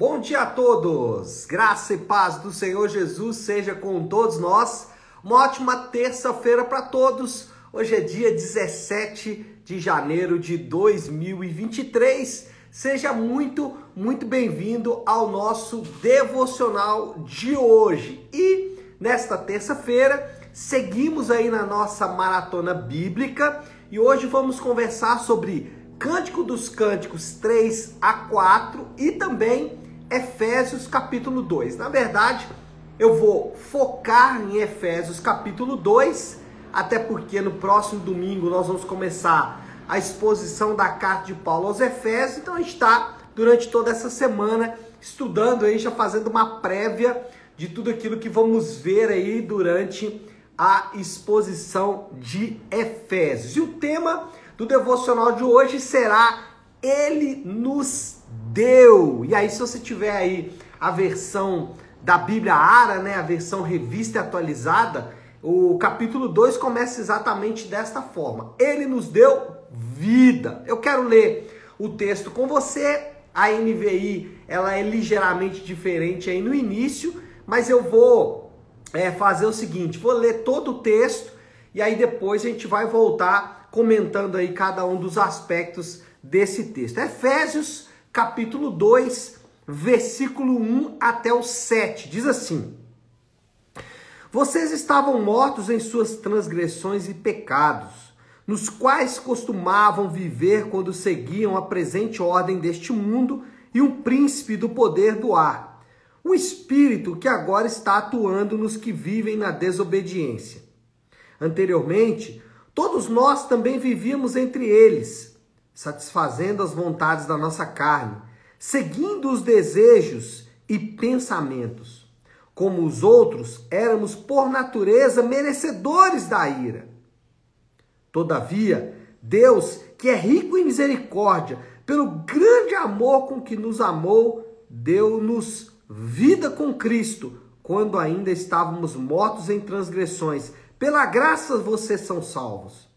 Bom dia a todos! Graça e paz do Senhor Jesus seja com todos nós. Uma ótima terça-feira para todos. Hoje é dia 17 de janeiro de 2023. Seja muito, muito bem-vindo ao nosso devocional de hoje. E nesta terça-feira, seguimos aí na nossa maratona bíblica e hoje vamos conversar sobre Cântico dos Cânticos 3 a 4 e também Efésios capítulo 2. Na verdade, eu vou focar em Efésios capítulo 2, até porque no próximo domingo nós vamos começar a exposição da carta de Paulo aos Efésios, então a gente está durante toda essa semana estudando aí, já fazendo uma prévia de tudo aquilo que vamos ver aí durante a exposição de Efésios. E o tema do devocional de hoje será Ele nos deu. E aí, se você tiver aí a versão da Bíblia Ara, né, a versão revista e atualizada, o capítulo 2 começa exatamente desta forma: Ele nos deu vida. Eu quero ler o texto com você. A NVI ela é ligeiramente diferente aí no início, mas eu vou é, fazer o seguinte: vou ler todo o texto e aí depois a gente vai voltar comentando aí cada um dos aspectos desse texto. Efésios capítulo 2, versículo 1 até o 7. Diz assim: Vocês estavam mortos em suas transgressões e pecados, nos quais costumavam viver quando seguiam a presente ordem deste mundo e um príncipe do poder do ar, o espírito que agora está atuando nos que vivem na desobediência. Anteriormente, todos nós também vivíamos entre eles satisfazendo as vontades da nossa carne, seguindo os desejos e pensamentos. Como os outros, éramos por natureza merecedores da ira. Todavia, Deus, que é rico em misericórdia, pelo grande amor com que nos amou, deu-nos vida com Cristo, quando ainda estávamos mortos em transgressões. Pela graça vocês são salvos.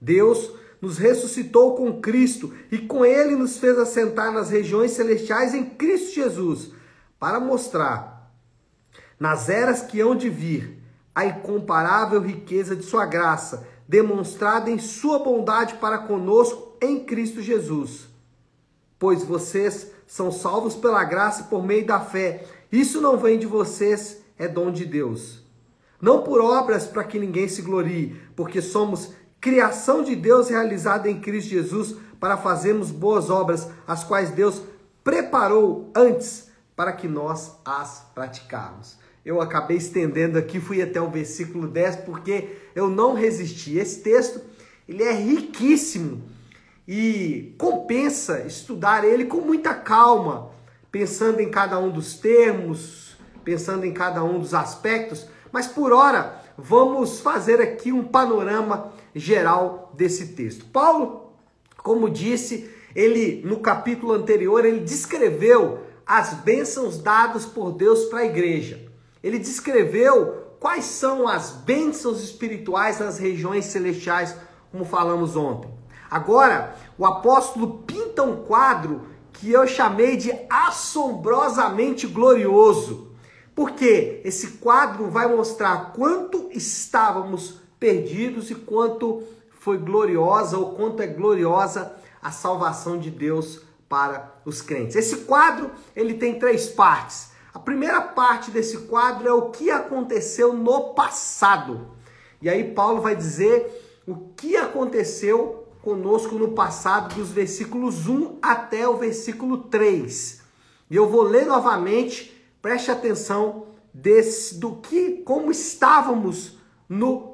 Deus nos ressuscitou com Cristo e com ele nos fez assentar nas regiões celestiais em Cristo Jesus, para mostrar nas eras que hão de vir a incomparável riqueza de sua graça, demonstrada em sua bondade para conosco em Cristo Jesus. Pois vocês são salvos pela graça por meio da fé. Isso não vem de vocês, é dom de Deus. Não por obras para que ninguém se glorie, porque somos criação de Deus realizada em Cristo Jesus para fazermos boas obras, as quais Deus preparou antes para que nós as praticarmos. Eu acabei estendendo aqui, fui até o versículo 10 porque eu não resisti. Esse texto, ele é riquíssimo e compensa estudar ele com muita calma, pensando em cada um dos termos, pensando em cada um dos aspectos, mas por hora vamos fazer aqui um panorama geral desse texto. Paulo, como disse, ele no capítulo anterior, ele descreveu as bênçãos dadas por Deus para a igreja. Ele descreveu quais são as bênçãos espirituais nas regiões celestiais, como falamos ontem. Agora, o apóstolo pinta um quadro que eu chamei de assombrosamente glorioso. Porque esse quadro vai mostrar quanto estávamos perdidos e quanto foi gloriosa ou quanto é gloriosa a salvação de Deus para os crentes. Esse quadro, ele tem três partes. A primeira parte desse quadro é o que aconteceu no passado. E aí Paulo vai dizer o que aconteceu conosco no passado, dos versículos 1 até o versículo 3. E eu vou ler novamente, preste atenção desse do que como estávamos no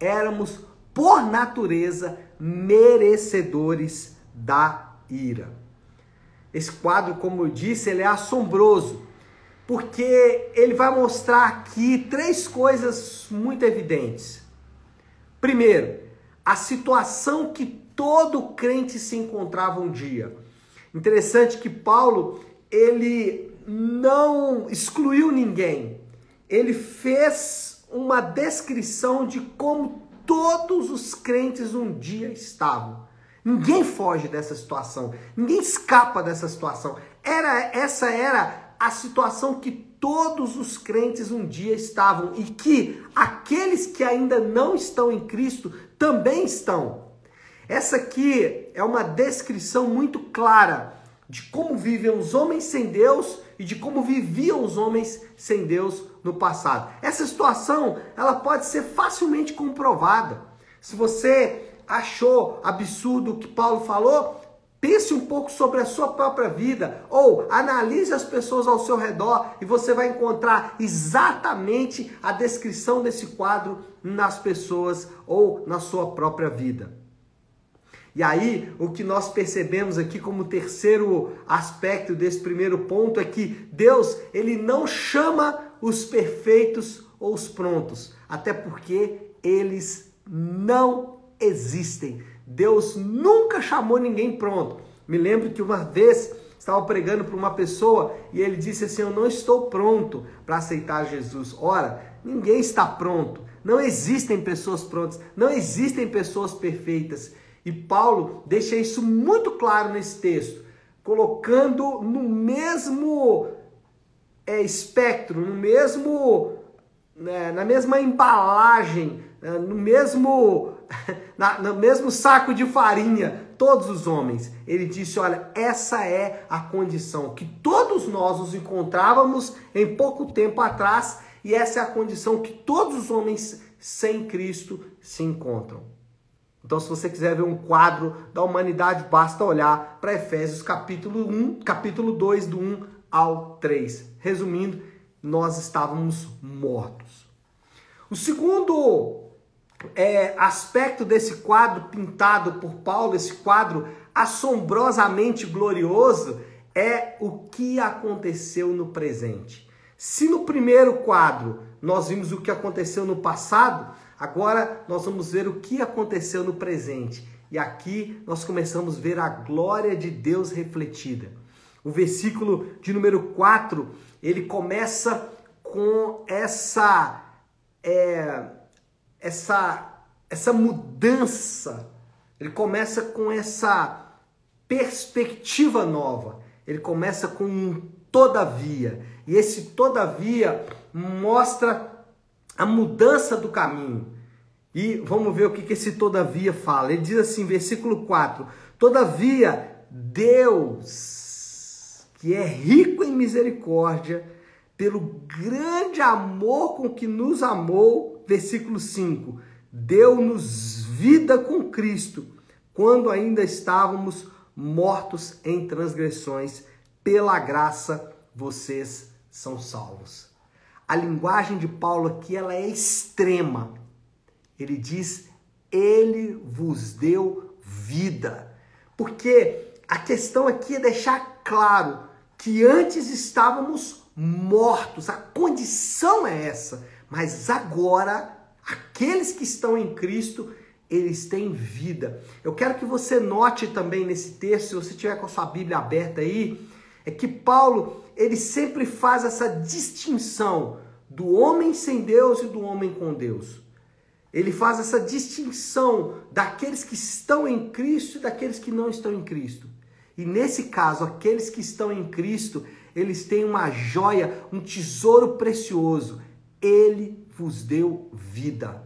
éramos, por natureza, merecedores da ira. esse quadro, como eu disse, ele é assombroso, porque ele vai mostrar aqui três coisas muito evidentes. Primeiro, a situação que todo crente se encontrava um dia. Interessante que Paulo, ele não excluiu ninguém. Ele fez uma descrição de como todos os crentes um dia estavam. Ninguém foge dessa situação, ninguém escapa dessa situação. Era essa era a situação que todos os crentes um dia estavam e que aqueles que ainda não estão em Cristo também estão. Essa aqui é uma descrição muito clara de como vivem os homens sem Deus e de como viviam os homens sem Deus no passado. Essa situação, ela pode ser facilmente comprovada. Se você achou absurdo o que Paulo falou, pense um pouco sobre a sua própria vida ou analise as pessoas ao seu redor e você vai encontrar exatamente a descrição desse quadro nas pessoas ou na sua própria vida. E aí, o que nós percebemos aqui como terceiro aspecto desse primeiro ponto é que Deus, ele não chama os perfeitos ou os prontos, até porque eles não existem. Deus nunca chamou ninguém pronto. Me lembro que uma vez estava pregando para uma pessoa e ele disse assim: Eu não estou pronto para aceitar Jesus. Ora, ninguém está pronto. Não existem pessoas prontas, não existem pessoas perfeitas. E Paulo deixa isso muito claro nesse texto, colocando no mesmo é, espectro, no mesmo, né, na mesma embalagem, né, no mesmo na, no mesmo saco de farinha, todos os homens. Ele disse: Olha, essa é a condição que todos nós nos encontrávamos em pouco tempo atrás, e essa é a condição que todos os homens sem Cristo se encontram. Então, se você quiser ver um quadro da humanidade, basta olhar para Efésios capítulo 1, capítulo 2, do 1 ao 3. Resumindo, nós estávamos mortos. O segundo é, aspecto desse quadro pintado por Paulo, esse quadro assombrosamente glorioso, é o que aconteceu no presente. Se no primeiro quadro nós vimos o que aconteceu no passado, agora nós vamos ver o que aconteceu no presente. E aqui nós começamos a ver a glória de Deus refletida. O versículo de número 4, ele começa com essa. É, essa, essa mudança, ele começa com essa perspectiva nova. Ele começa com um todavia. E esse todavia mostra a mudança do caminho. E vamos ver o que, que esse todavia fala. Ele diz assim, versículo 4: Todavia, Deus, que é rico em misericórdia, pelo grande amor com que nos amou, versículo 5: Deu-nos vida com Cristo, quando ainda estávamos mortos em transgressões, pela graça vocês são salvos. A linguagem de Paulo aqui ela é extrema. Ele diz: Ele vos deu vida. Porque a questão aqui é deixar claro que antes estávamos mortos. A condição é essa. Mas agora, aqueles que estão em Cristo, eles têm vida. Eu quero que você note também nesse texto, se você tiver com a sua Bíblia aberta aí, é que Paulo, ele sempre faz essa distinção do homem sem Deus e do homem com Deus. Ele faz essa distinção daqueles que estão em Cristo e daqueles que não estão em Cristo. E nesse caso, aqueles que estão em Cristo, eles têm uma joia, um tesouro precioso ele vos deu vida.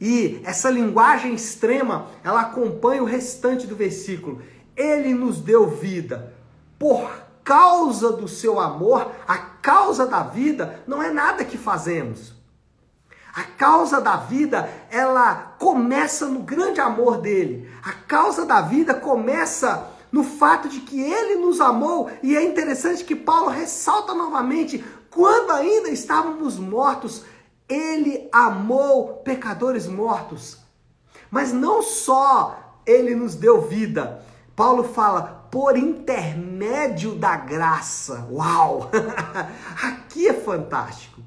E essa linguagem extrema, ela acompanha o restante do versículo. Ele nos deu vida por causa do seu amor, a causa da vida não é nada que fazemos. A causa da vida, ela começa no grande amor dele. A causa da vida começa no fato de que ele nos amou, e é interessante que Paulo ressalta novamente quando ainda estávamos mortos, ele amou pecadores mortos. Mas não só ele nos deu vida. Paulo fala por intermédio da graça. Uau! Aqui é fantástico.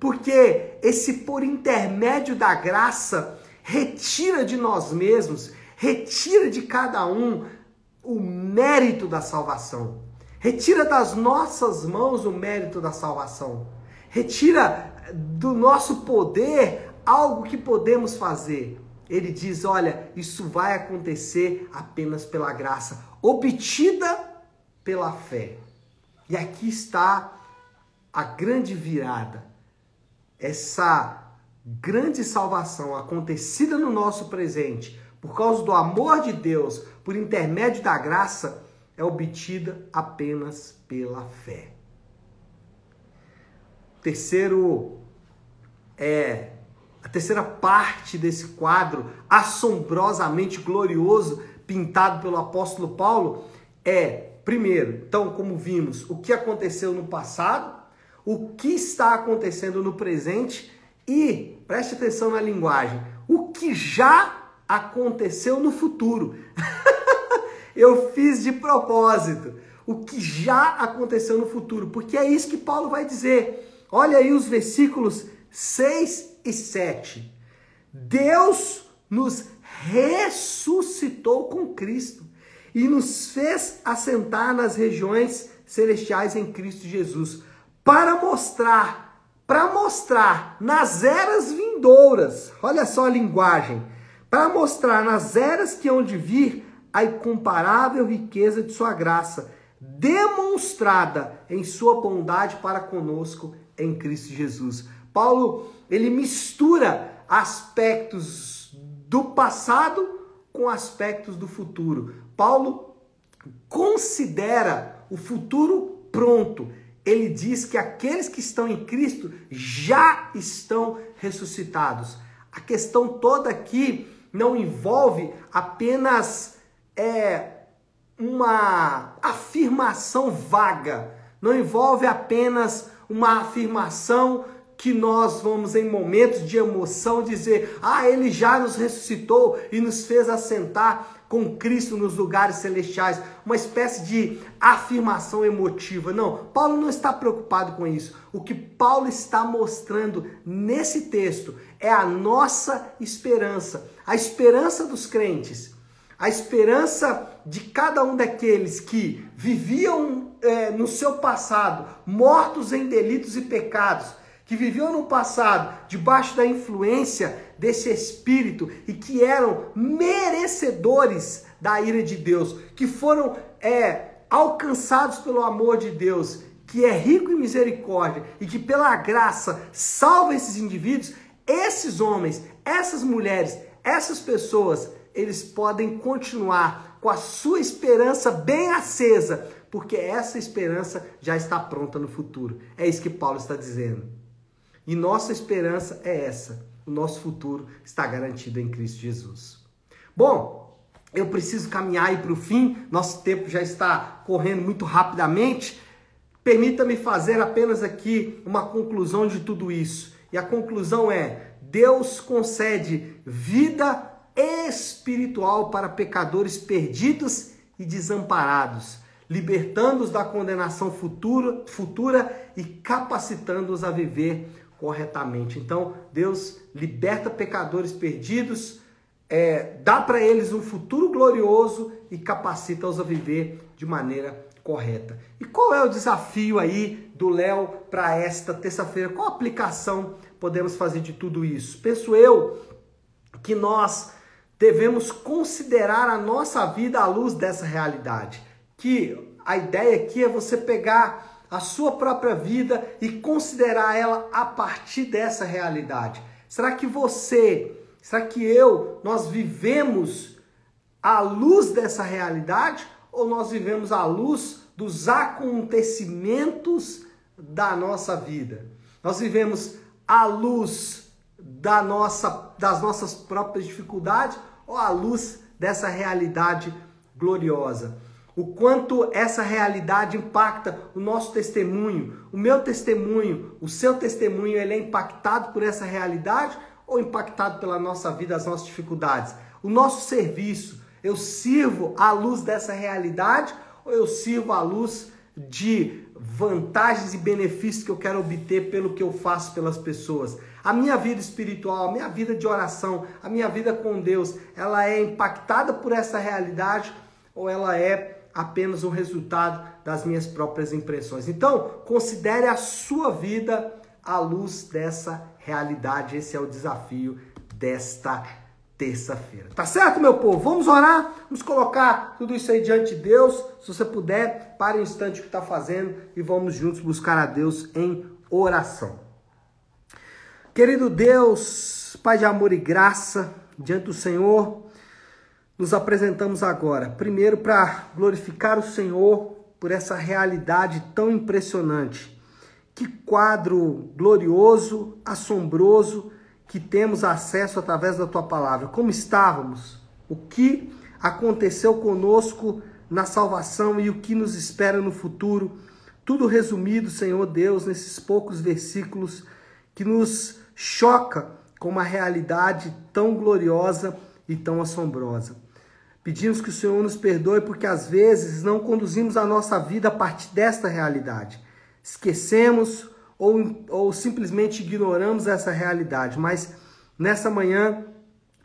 Porque esse por intermédio da graça retira de nós mesmos, retira de cada um o mérito da salvação. Retira das nossas mãos o mérito da salvação. Retira do nosso poder algo que podemos fazer. Ele diz: olha, isso vai acontecer apenas pela graça, obtida pela fé. E aqui está a grande virada. Essa grande salvação acontecida no nosso presente, por causa do amor de Deus, por intermédio da graça, é obtida apenas pela fé. Terceiro é a terceira parte desse quadro assombrosamente glorioso pintado pelo apóstolo Paulo é, primeiro, então, como vimos, o que aconteceu no passado, o que está acontecendo no presente e, preste atenção na linguagem, o que já aconteceu no futuro. Eu fiz de propósito. O que já aconteceu no futuro, porque é isso que Paulo vai dizer. Olha aí os versículos 6 e 7. Deus nos ressuscitou com Cristo e nos fez assentar nas regiões celestiais em Cristo Jesus, para mostrar, para mostrar nas eras vindouras, olha só a linguagem, para mostrar nas eras que hão de vir a incomparável riqueza de sua graça, demonstrada em sua bondade para conosco em Cristo Jesus. Paulo, ele mistura aspectos do passado com aspectos do futuro. Paulo considera o futuro pronto. Ele diz que aqueles que estão em Cristo já estão ressuscitados. A questão toda aqui não envolve apenas é, uma afirmação vaga, não envolve apenas uma afirmação que nós vamos, em momentos de emoção, dizer: Ah, ele já nos ressuscitou e nos fez assentar com Cristo nos lugares celestiais. Uma espécie de afirmação emotiva. Não, Paulo não está preocupado com isso. O que Paulo está mostrando nesse texto é a nossa esperança, a esperança dos crentes, a esperança de cada um daqueles que viviam é, no seu passado, mortos em delitos e pecados que viviam no passado debaixo da influência desse espírito e que eram merecedores da ira de Deus, que foram é, alcançados pelo amor de Deus, que é rico em misericórdia e que pela graça salva esses indivíduos, esses homens, essas mulheres, essas pessoas, eles podem continuar com a sua esperança bem acesa, porque essa esperança já está pronta no futuro. É isso que Paulo está dizendo. E nossa esperança é essa. O nosso futuro está garantido em Cristo Jesus. Bom, eu preciso caminhar aí para o fim. Nosso tempo já está correndo muito rapidamente. Permita-me fazer apenas aqui uma conclusão de tudo isso. E a conclusão é: Deus concede vida espiritual para pecadores perdidos e desamparados, libertando-os da condenação futura, futura e capacitando-os a viver corretamente. Então, Deus liberta pecadores perdidos, é, dá para eles um futuro glorioso e capacita-os a viver de maneira correta. E qual é o desafio aí do Léo para esta terça-feira? Qual aplicação podemos fazer de tudo isso? Penso eu que nós devemos considerar a nossa vida à luz dessa realidade. Que a ideia aqui é você pegar a sua própria vida e considerar ela a partir dessa realidade? Será que você, será que eu, nós vivemos à luz dessa realidade ou nós vivemos à luz dos acontecimentos da nossa vida? Nós vivemos à luz da nossa, das nossas próprias dificuldades ou à luz dessa realidade gloriosa? O quanto essa realidade impacta o nosso testemunho, o meu testemunho, o seu testemunho, ele é impactado por essa realidade ou impactado pela nossa vida, as nossas dificuldades? O nosso serviço Eu sirvo à luz dessa realidade ou eu sirvo à luz de vantagens e benefícios que eu quero obter pelo que eu faço pelas pessoas? A minha vida espiritual, a minha vida de oração, a minha vida com Deus, ela é impactada por essa realidade ou ela é apenas um resultado das minhas próprias impressões? Então, considere a sua vida à luz dessa realidade. Esse é o desafio desta terça-feira. Tá certo, meu povo? Vamos orar, vamos colocar tudo isso aí diante de Deus. Se você puder, pare um instante o que está fazendo e vamos juntos buscar a Deus em oração. Querido Deus, Pai de amor e graça, diante do Senhor, nos apresentamos agora. Primeiro, para glorificar o Senhor por essa realidade tão impressionante. Que quadro glorioso, assombroso que temos acesso através da tua palavra. Como estávamos? O que aconteceu conosco na salvação e o que nos espera no futuro? Tudo resumido, Senhor Deus, nesses poucos versículos que nos choca com uma realidade tão gloriosa e tão assombrosa. Pedimos que o Senhor nos perdoe porque às vezes não conduzimos a nossa vida a partir desta realidade. Esquecemos ou, ou simplesmente ignoramos essa realidade, mas nessa manhã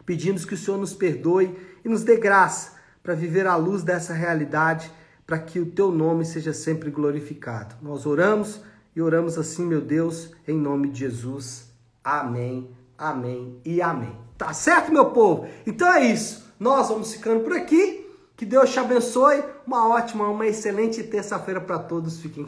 pedimos que o Senhor nos perdoe e nos dê graça para viver à luz dessa realidade, para que o teu nome seja sempre glorificado. Nós oramos e oramos assim, meu Deus, em nome de Jesus. Amém, amém e amém. Tá certo, meu povo? Então é isso. Nós vamos ficando por aqui. Que Deus te abençoe. Uma ótima, uma excelente terça-feira para todos. Fiquem com